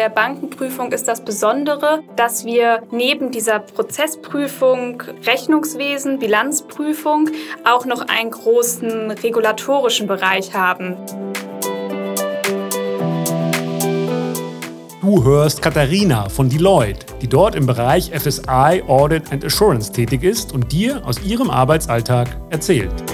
der Bankenprüfung ist das Besondere, dass wir neben dieser Prozessprüfung, Rechnungswesen, Bilanzprüfung auch noch einen großen regulatorischen Bereich haben. Du hörst Katharina von Deloitte, die dort im Bereich FSI Audit and Assurance tätig ist und dir aus ihrem Arbeitsalltag erzählt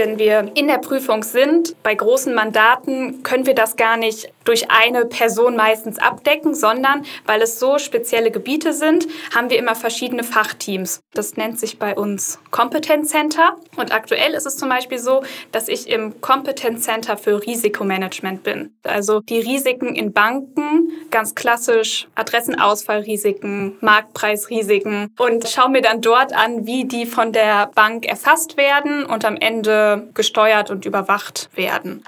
wenn wir in der Prüfung sind, bei großen Mandaten können wir das gar nicht durch eine Person meistens abdecken, sondern weil es so spezielle Gebiete sind, haben wir immer verschiedene Fachteams. Das nennt sich bei uns Competence Center. Und aktuell ist es zum Beispiel so, dass ich im Competence Center für Risikomanagement bin. Also die Risiken in Banken, ganz klassisch Adressenausfallrisiken, Marktpreisrisiken und schaue mir dann dort an, wie die von der Bank erfasst werden und am Ende gesteuert und überwacht werden.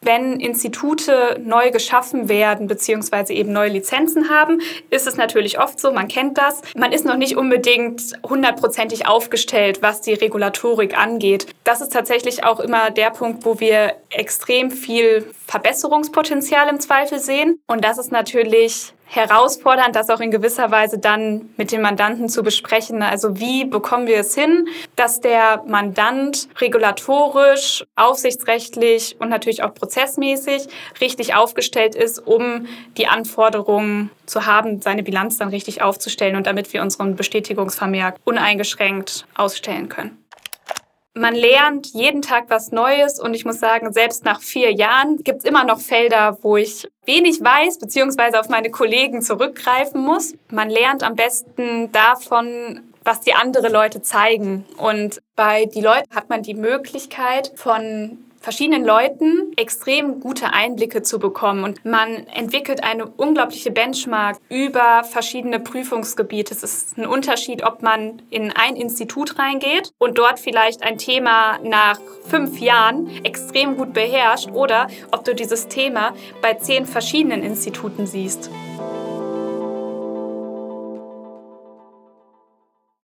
Wenn Institute neu geschaffen werden bzw. eben neue Lizenzen haben, ist es natürlich oft so, man kennt das, man ist noch nicht unbedingt hundertprozentig aufgestellt, was die Regulatorik angeht. Das ist tatsächlich auch immer der Punkt, wo wir extrem viel Verbesserungspotenzial im Zweifel sehen. Und das ist natürlich herausfordernd, das auch in gewisser Weise dann mit dem Mandanten zu besprechen. Also wie bekommen wir es hin, dass der Mandant regulatorisch, aufsichtsrechtlich und natürlich auch prozessmäßig richtig aufgestellt ist, um die Anforderungen zu haben, seine Bilanz dann richtig aufzustellen und damit wir unseren Bestätigungsvermerk uneingeschränkt ausstellen können. Man lernt jeden Tag was Neues und ich muss sagen, selbst nach vier Jahren gibt es immer noch Felder, wo ich wenig weiß, beziehungsweise auf meine Kollegen zurückgreifen muss. Man lernt am besten davon, was die andere Leute zeigen. Und bei die Leute hat man die Möglichkeit von verschiedenen Leuten extrem gute Einblicke zu bekommen. Und man entwickelt eine unglaubliche Benchmark über verschiedene Prüfungsgebiete. Es ist ein Unterschied, ob man in ein Institut reingeht und dort vielleicht ein Thema nach fünf Jahren extrem gut beherrscht oder ob du dieses Thema bei zehn verschiedenen Instituten siehst.